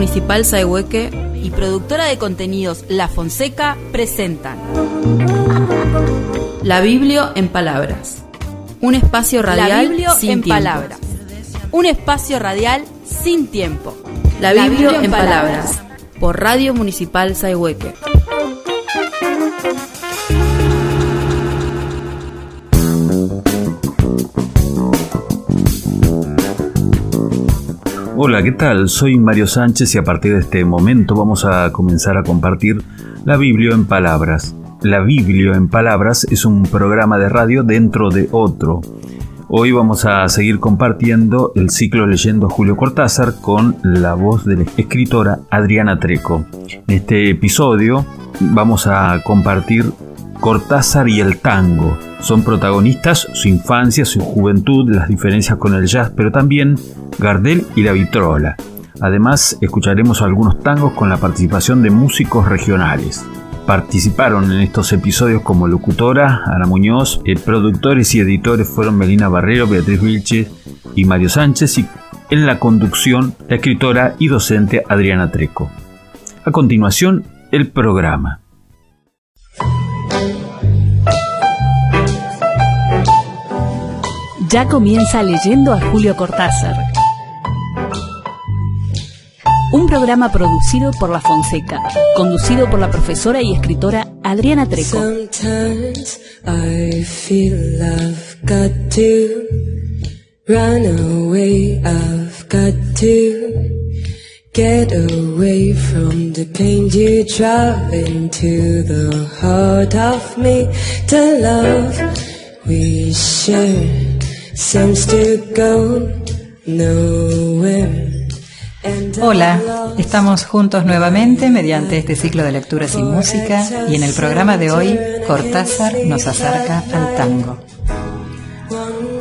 Municipal Saehueque y productora de contenidos La Fonseca presentan La Biblio en Palabras. Un espacio radial sin en palabras. Un espacio radial sin tiempo. La Biblio, en, palabras. Por Radio Municipal Saehueque. Hola, ¿qué tal? Soy Mario Sánchez y a partir de este momento vamos a comenzar a compartir la Biblia en palabras. La Biblia en palabras es un programa de radio dentro de otro. Hoy vamos a seguir compartiendo el ciclo leyendo Julio Cortázar con la voz de la escritora Adriana Treco. En este episodio vamos a compartir Cortázar y el tango. Son protagonistas su infancia, su juventud, las diferencias con el jazz, pero también Gardel y la vitrola. Además, escucharemos algunos tangos con la participación de músicos regionales. Participaron en estos episodios como locutora Ana Muñoz, eh, productores y editores fueron Melina Barrero, Beatriz Vilches y Mario Sánchez y en la conducción la escritora y docente Adriana Treco. A continuación, el programa. Ya comienza leyendo a Julio Cortázar. Un programa producido por La Fonseca, conducido por la profesora y escritora Adriana Treco. Get away from the pain you into the heart of Hola, estamos juntos nuevamente mediante este ciclo de lecturas y música y en el programa de hoy Cortázar nos acerca al tango.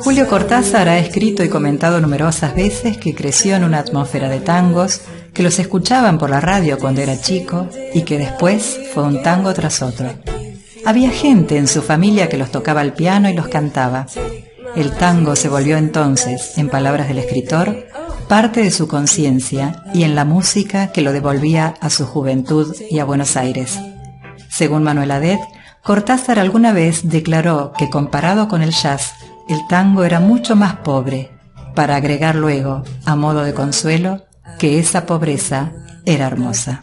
Julio Cortázar ha escrito y comentado numerosas veces que creció en una atmósfera de tangos, que los escuchaban por la radio cuando era chico y que después fue un tango tras otro. Había gente en su familia que los tocaba al piano y los cantaba. El tango se volvió entonces, en palabras del escritor, parte de su conciencia y en la música que lo devolvía a su juventud y a Buenos Aires. Según Manuel Adet, Cortázar alguna vez declaró que comparado con el jazz, el tango era mucho más pobre, para agregar luego, a modo de consuelo, que esa pobreza era hermosa.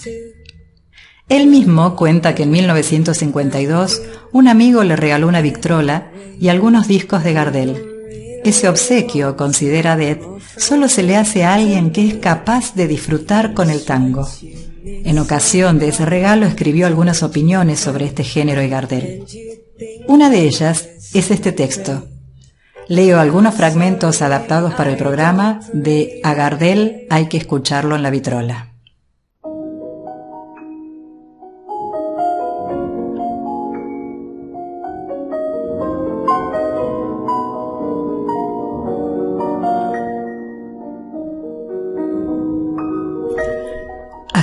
Él mismo cuenta que en 1952 un amigo le regaló una Victrola y algunos discos de Gardel ese obsequio, considera Dead, solo se le hace a alguien que es capaz de disfrutar con el tango. En ocasión de ese regalo escribió algunas opiniones sobre este género y Gardel. Una de ellas es este texto. Leo algunos fragmentos adaptados para el programa de A Gardel hay que escucharlo en la vitrola.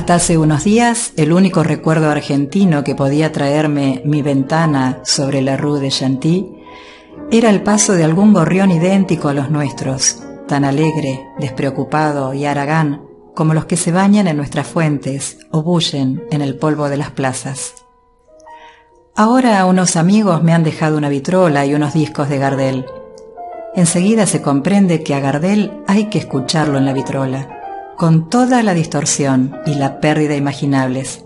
Hasta hace unos días, el único recuerdo argentino que podía traerme mi ventana sobre la rue de Chantilly era el paso de algún gorrión idéntico a los nuestros, tan alegre, despreocupado y aragán como los que se bañan en nuestras fuentes o bullen en el polvo de las plazas. Ahora unos amigos me han dejado una vitrola y unos discos de Gardel. Enseguida se comprende que a Gardel hay que escucharlo en la vitrola con toda la distorsión y la pérdida imaginables.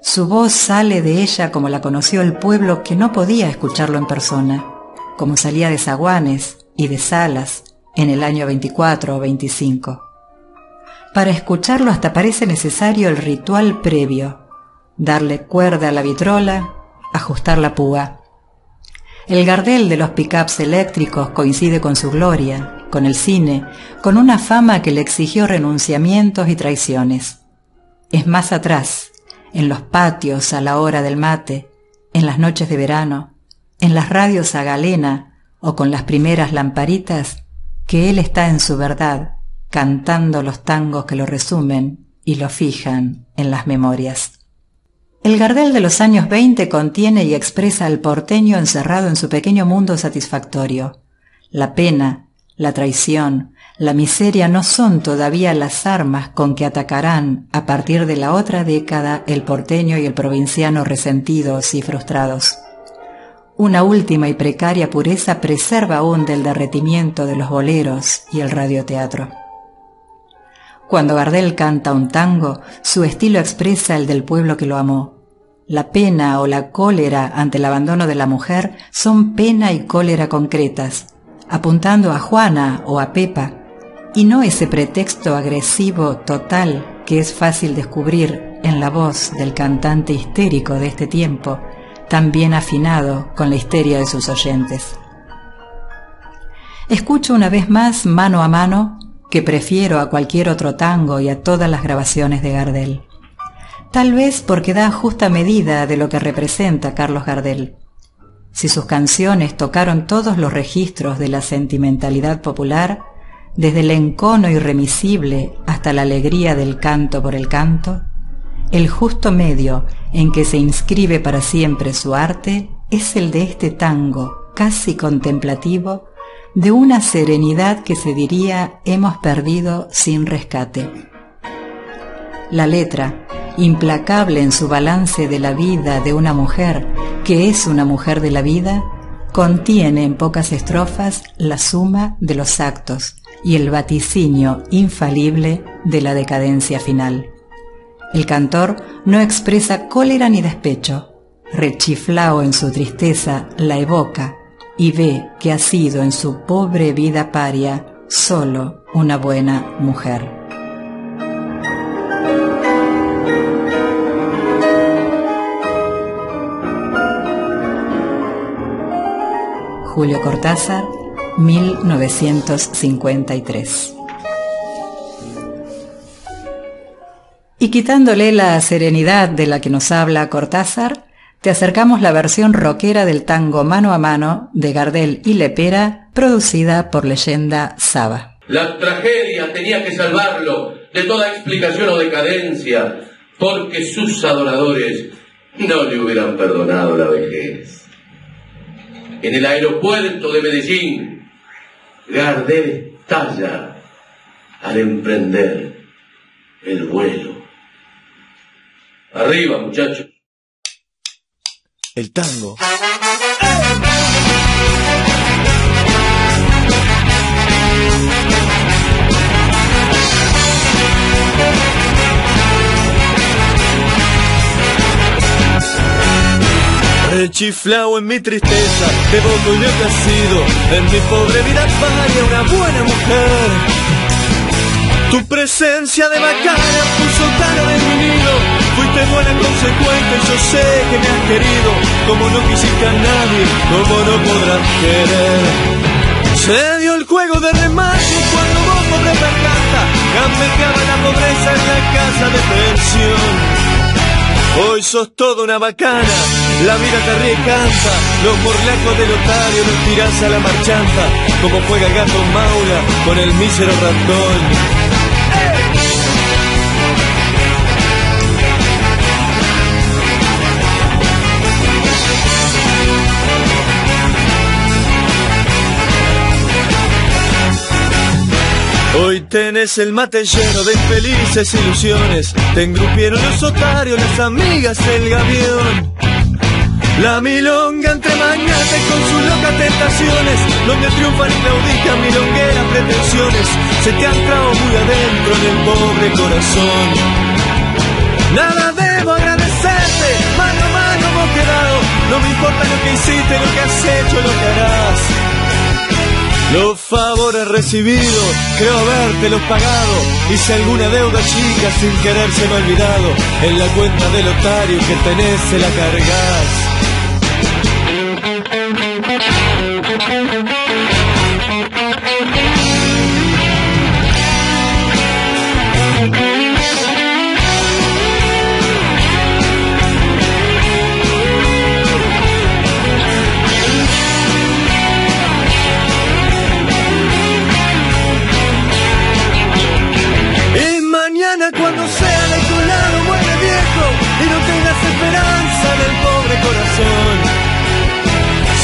Su voz sale de ella como la conoció el pueblo que no podía escucharlo en persona, como salía de zaguanes y de salas en el año 24 o 25. Para escucharlo hasta parece necesario el ritual previo, darle cuerda a la vitrola, ajustar la púa. El gardel de los pickups eléctricos coincide con su gloria, con el cine, con una fama que le exigió renunciamientos y traiciones. Es más atrás, en los patios a la hora del mate, en las noches de verano, en las radios a galena o con las primeras lamparitas, que él está en su verdad, cantando los tangos que lo resumen y lo fijan en las memorias. El Gardel de los años 20 contiene y expresa al porteño encerrado en su pequeño mundo satisfactorio, la pena, la traición, la miseria no son todavía las armas con que atacarán a partir de la otra década el porteño y el provinciano resentidos y frustrados. Una última y precaria pureza preserva aún del derretimiento de los boleros y el radioteatro. Cuando Gardel canta un tango, su estilo expresa el del pueblo que lo amó. La pena o la cólera ante el abandono de la mujer son pena y cólera concretas, apuntando a Juana o a Pepa, y no ese pretexto agresivo total que es fácil descubrir en la voz del cantante histérico de este tiempo, tan bien afinado con la histeria de sus oyentes. Escucho una vez más mano a mano que prefiero a cualquier otro tango y a todas las grabaciones de Gardel. Tal vez porque da justa medida de lo que representa Carlos Gardel. Si sus canciones tocaron todos los registros de la sentimentalidad popular, desde el encono irremisible hasta la alegría del canto por el canto, el justo medio en que se inscribe para siempre su arte es el de este tango casi contemplativo de una serenidad que se diría hemos perdido sin rescate. La letra, implacable en su balance de la vida de una mujer que es una mujer de la vida, contiene en pocas estrofas la suma de los actos, y el vaticinio infalible de la decadencia final. El cantor no expresa cólera ni despecho, rechiflao en su tristeza la evoca y ve que ha sido en su pobre vida paria solo una buena mujer. Julio Cortázar 1953. Y quitándole la serenidad de la que nos habla Cortázar, te acercamos la versión rockera del tango Mano a Mano de Gardel y Lepera, producida por Leyenda Saba. La tragedia tenía que salvarlo de toda explicación o decadencia, porque sus adoradores no le hubieran perdonado la vejez. En el aeropuerto de Medellín, Gardel estalla al emprender el vuelo. Arriba, muchachos. El tango. Rechiflao en mi tristeza, devoto y sido en mi pobre vida vaya una buena mujer. Tu presencia de bacana puso cara de mi nido, fuiste buena consecuente, yo sé que me has querido, como no quisiste a nadie, como no podrás querer. Se dio el juego de remate cuando vos pobre garganta, gambeteaba la pobreza en la casa de pensión. Hoy sos toda una bacana, la vida te ríe canta, los morlacos del otario los tirás a la marchanta, como juega el gato maula con el mísero ratón. Hoy tenés el mate lleno de infelices ilusiones. Te engrupieron los otarios, las amigas, el gavión. La milonga entre mañates con sus locas tentaciones, donde triunfan y claudican milongueras pretensiones, se te ha entrado muy adentro en el pobre corazón. Nada debo agradecerte, mano a mano hemos quedado, no me importa lo que hiciste, lo que has hecho, lo que harás. Los favores recibidos, creo haberte pagado. Hice alguna deuda chica sin querer se me ha olvidado. En la cuenta del otario que tenés se la cargas.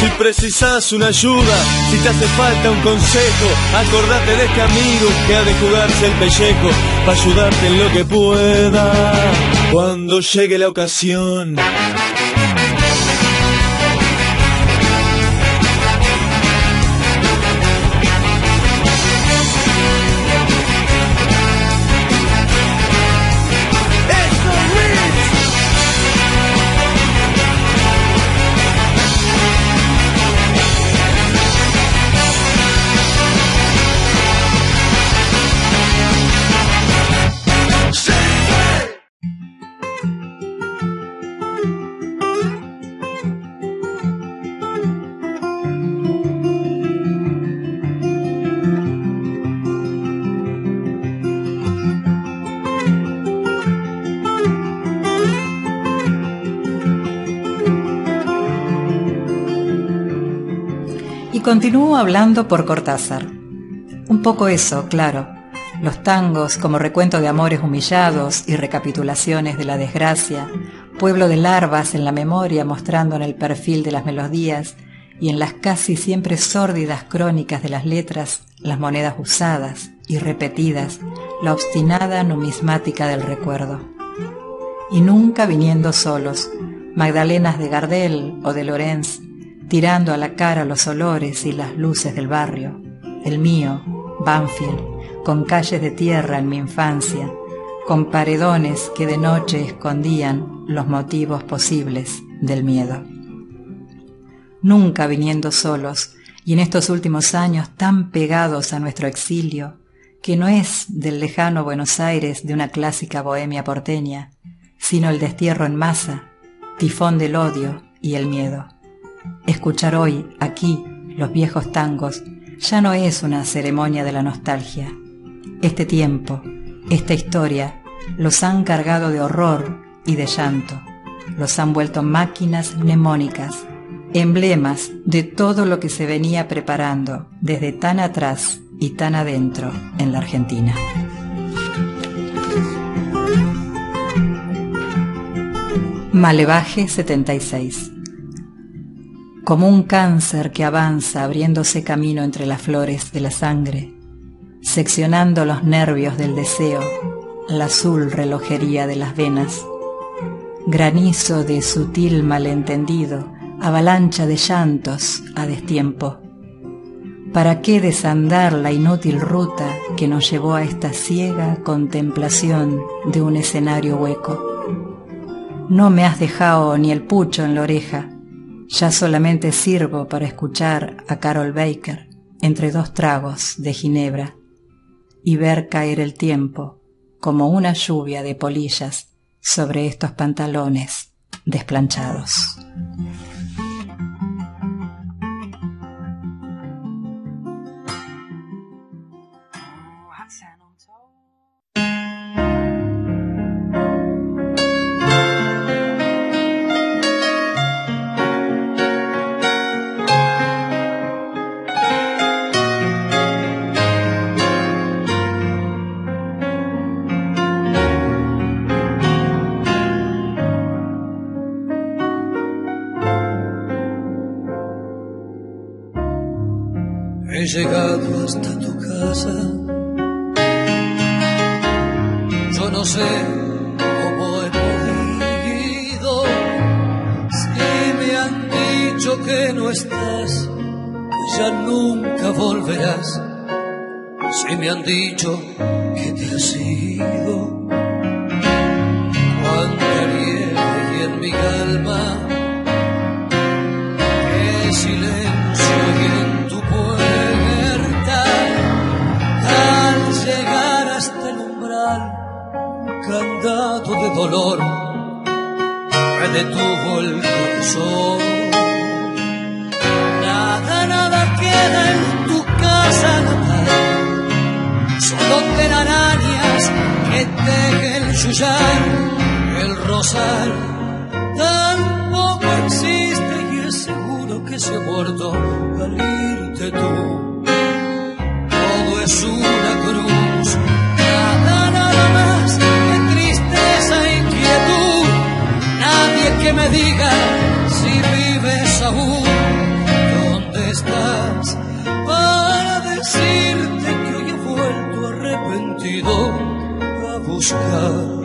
Si precisas una ayuda, si te hace falta un consejo, acordate de este amigo que ha de jugarse el pellejo para ayudarte en lo que pueda cuando llegue la ocasión. Continúo hablando por Cortázar. Un poco eso, claro. Los tangos como recuento de amores humillados y recapitulaciones de la desgracia, pueblo de larvas en la memoria mostrando en el perfil de las melodías y en las casi siempre sórdidas crónicas de las letras las monedas usadas y repetidas, la obstinada numismática del recuerdo. Y nunca viniendo solos, Magdalenas de Gardel o de Lorenz tirando a la cara los olores y las luces del barrio, el mío, Banfield, con calles de tierra en mi infancia, con paredones que de noche escondían los motivos posibles del miedo. Nunca viniendo solos, y en estos últimos años tan pegados a nuestro exilio, que no es del lejano Buenos Aires de una clásica bohemia porteña, sino el destierro en masa, tifón del odio y el miedo. Escuchar hoy, aquí, los viejos tangos ya no es una ceremonia de la nostalgia. Este tiempo, esta historia, los han cargado de horror y de llanto. Los han vuelto máquinas mnemónicas, emblemas de todo lo que se venía preparando desde tan atrás y tan adentro en la Argentina. Malevaje 76 como un cáncer que avanza abriéndose camino entre las flores de la sangre, seccionando los nervios del deseo, la azul relojería de las venas, granizo de sutil malentendido, avalancha de llantos a destiempo. ¿Para qué desandar la inútil ruta que nos llevó a esta ciega contemplación de un escenario hueco? No me has dejado ni el pucho en la oreja, ya solamente sirvo para escuchar a Carol Baker entre dos tragos de ginebra y ver caer el tiempo como una lluvia de polillas sobre estos pantalones desplanchados. Llegado hasta tu casa. Yo no sé cómo he podido. Si me han dicho que no estás, que ya nunca volverás. Si me han dicho que te has ido. Cuánta nieve y en mi calma. Dolor detuvo el corazón. Nada, nada queda en tu casa natal, solo telarañas que tejen yuyar, el rosal. Tampoco existe y es seguro que se muerto al irte tú. me digas si vives aún, dónde estás, para decirte que hoy he vuelto arrepentido a buscar.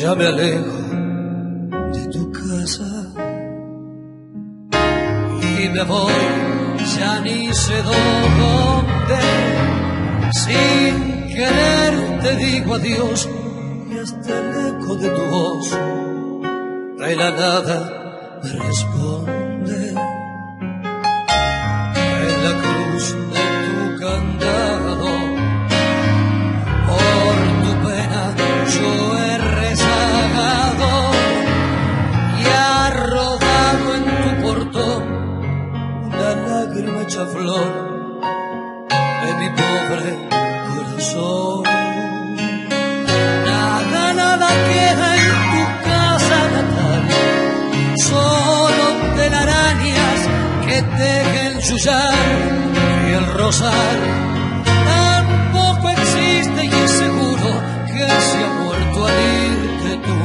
Ya me alejo de tu casa y me voy, ya ni sé dónde. Sin querer te digo adiós y hasta el eco de tu voz de la nada me responde. Y el rosal. Tampoco existe y es seguro que se ha muerto al irte tú.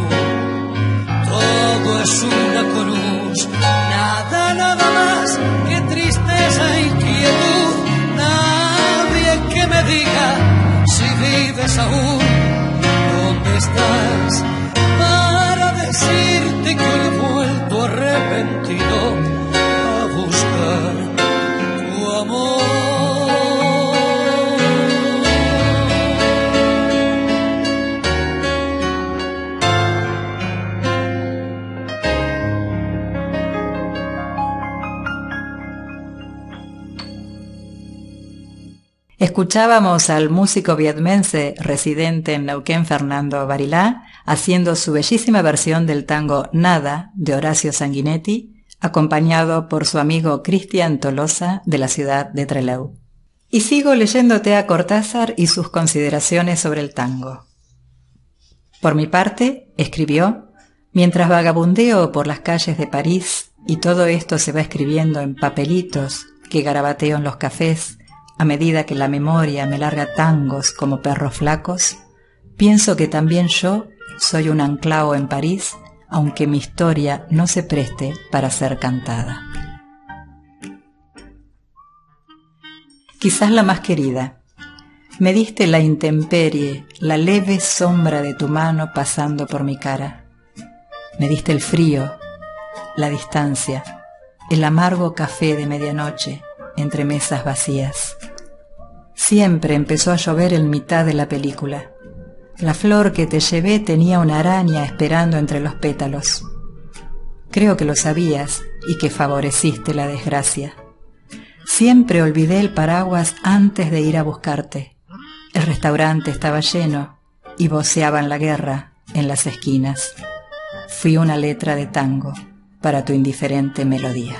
Todo es una cruz, nada, nada más que tristeza y nadie que me diga si vives aún, dónde estás, Escuchábamos al músico vietmense residente en Neuquén, Fernando Barilá, haciendo su bellísima versión del tango Nada de Horacio Sanguinetti, acompañado por su amigo Cristian Tolosa de la ciudad de Trelew. Y sigo leyéndote a Cortázar y sus consideraciones sobre el tango. Por mi parte, escribió, mientras vagabundeo por las calles de París y todo esto se va escribiendo en papelitos que garabateo en los cafés, a medida que la memoria me larga tangos como perros flacos, pienso que también yo soy un anclao en París, aunque mi historia no se preste para ser cantada. Quizás la más querida. Me diste la intemperie, la leve sombra de tu mano pasando por mi cara. Me diste el frío, la distancia, el amargo café de medianoche, entre mesas vacías. Siempre empezó a llover en mitad de la película. La flor que te llevé tenía una araña esperando entre los pétalos. Creo que lo sabías y que favoreciste la desgracia. Siempre olvidé el paraguas antes de ir a buscarte. El restaurante estaba lleno y voceaban la guerra en las esquinas. Fui una letra de tango para tu indiferente melodía.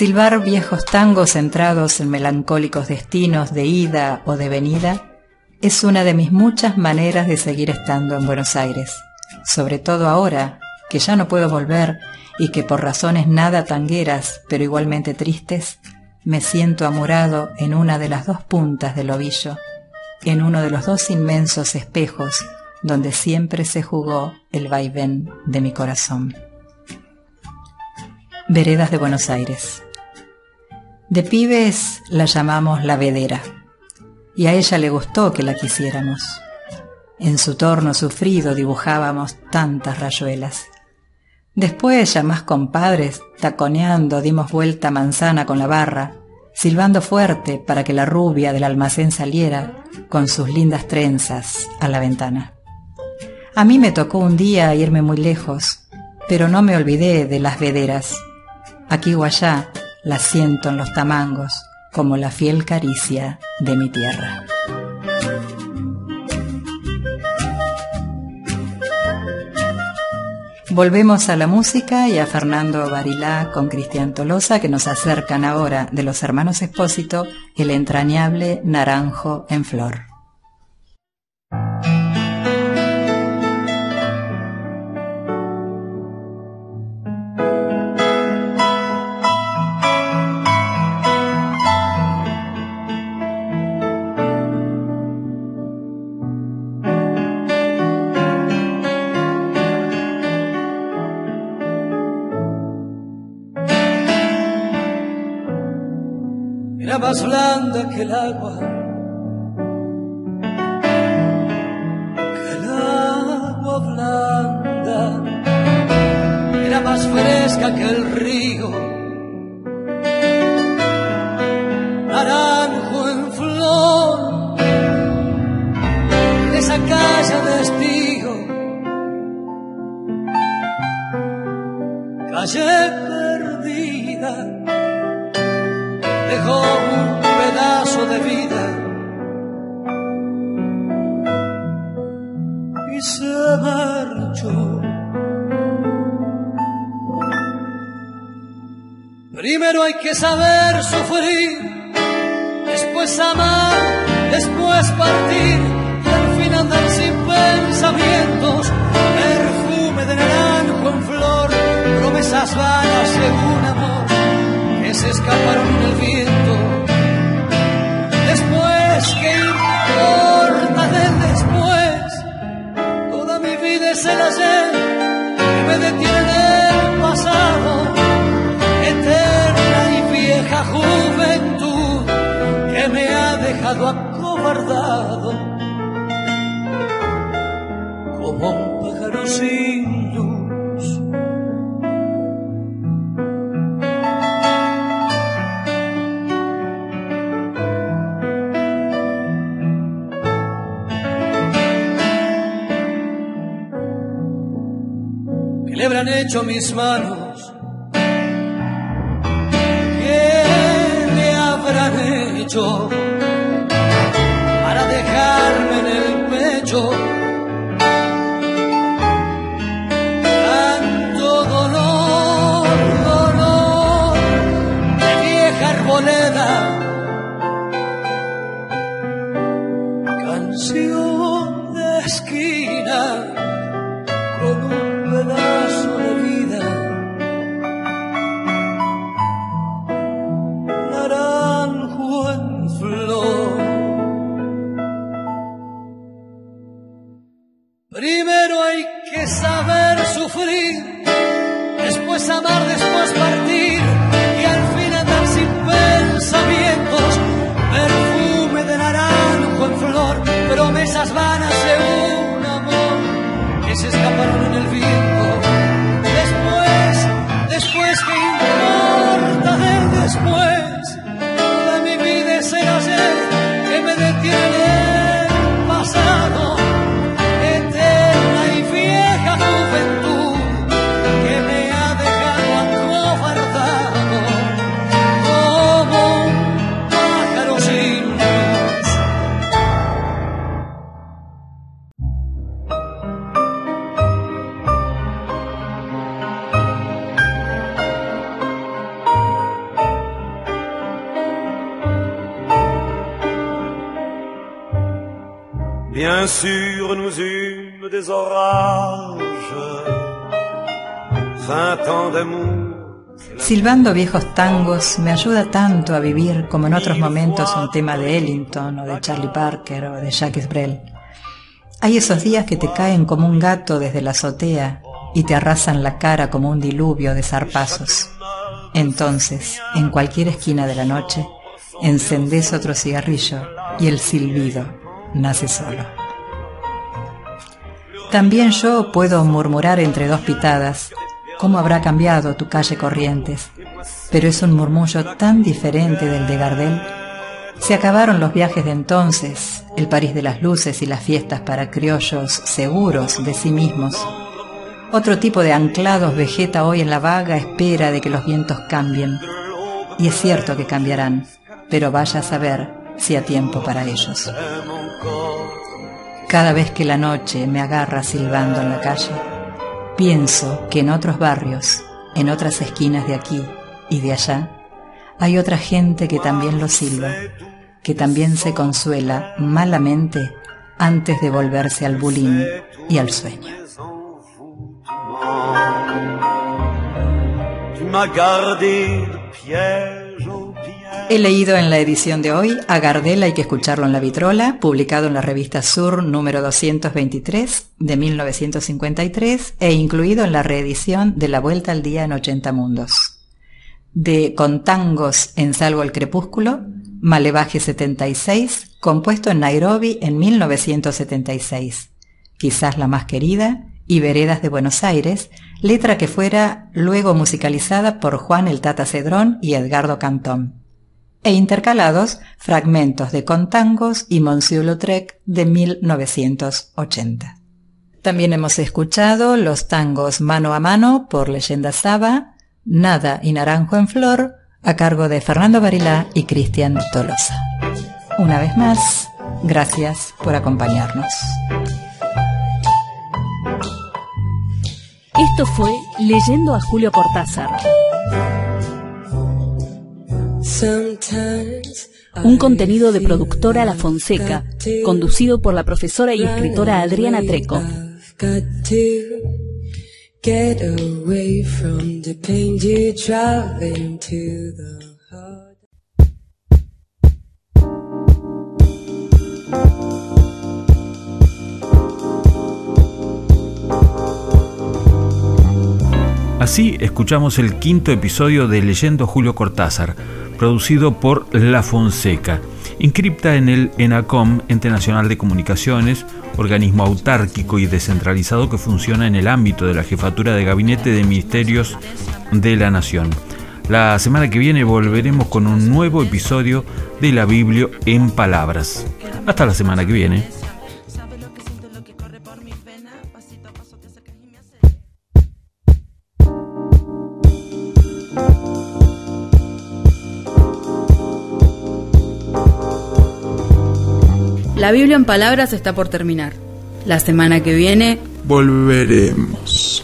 Silbar viejos tangos centrados en melancólicos destinos de ida o de venida es una de mis muchas maneras de seguir estando en Buenos Aires, sobre todo ahora que ya no puedo volver y que por razones nada tangueras, pero igualmente tristes, me siento amurado en una de las dos puntas del ovillo, en uno de los dos inmensos espejos donde siempre se jugó el vaivén de mi corazón. Veredas de Buenos Aires. De pibes la llamamos la vedera, y a ella le gustó que la quisiéramos. En su torno sufrido dibujábamos tantas rayuelas. Después, ya más compadres, taconeando, dimos vuelta manzana con la barra, silbando fuerte para que la rubia del almacén saliera con sus lindas trenzas a la ventana. A mí me tocó un día irme muy lejos, pero no me olvidé de las vederas. Aquí o allá, la siento en los tamangos como la fiel caricia de mi tierra. Volvemos a la música y a Fernando Barilá con Cristian Tolosa que nos acercan ahora de los hermanos Espósito el entrañable Naranjo en Flor. Más fresca que el río, naranjo en flor, esa calle de estío, calle Primero hay que saber sufrir, después amar, después partir y al fin andar sin pensamientos, perfume de naranjo en flor, promesas vanas de un amor se escaparon en el viento. Mis manos? Silbando viejos tangos me ayuda tanto a vivir como en otros momentos un tema de Ellington o de Charlie Parker o de Jacques Brel. Hay esos días que te caen como un gato desde la azotea y te arrasan la cara como un diluvio de zarpazos. Entonces, en cualquier esquina de la noche, encendés otro cigarrillo y el silbido nace solo. También yo puedo murmurar entre dos pitadas cómo habrá cambiado tu calle Corrientes, pero es un murmullo tan diferente del de Gardel. Se acabaron los viajes de entonces, el París de las luces y las fiestas para criollos seguros de sí mismos. Otro tipo de anclados vegeta hoy en la vaga espera de que los vientos cambien. Y es cierto que cambiarán, pero vaya a saber si a tiempo para ellos. Cada vez que la noche me agarra silbando en la calle, Pienso que en otros barrios, en otras esquinas de aquí y de allá, hay otra gente que también lo silba, que también se consuela malamente antes de volverse al bulín y al sueño. He leído en la edición de hoy a Gardel hay que escucharlo en la vitrola, publicado en la revista Sur número 223 de 1953 e incluido en la reedición de La Vuelta al Día en 80 Mundos. De Con tangos en Salvo el Crepúsculo, Malevaje 76, compuesto en Nairobi en 1976, quizás la más querida, y Veredas de Buenos Aires, letra que fuera luego musicalizada por Juan el Tata Cedrón y Edgardo Cantón, e intercalados fragmentos de Contangos y Monsieur Lautrec de 1980. También hemos escuchado los tangos Mano a Mano por Leyenda Saba, Nada y Naranjo en Flor, a cargo de Fernando Barilá y Cristian Tolosa. Una vez más, gracias por acompañarnos. Esto fue Leyendo a Julio Cortázar. Un contenido de productora La Fonseca, conducido por la profesora y escritora Adriana Treco. Así escuchamos el quinto episodio de Leyendo Julio Cortázar, producido por La Fonseca, inscripta en el ENACOM, Ente Nacional de Comunicaciones, organismo autárquico y descentralizado que funciona en el ámbito de la jefatura de gabinete de ministerios de la Nación. La semana que viene volveremos con un nuevo episodio de la Biblia en palabras. Hasta la semana que viene. La Biblia en palabras está por terminar. La semana que viene... Volveremos.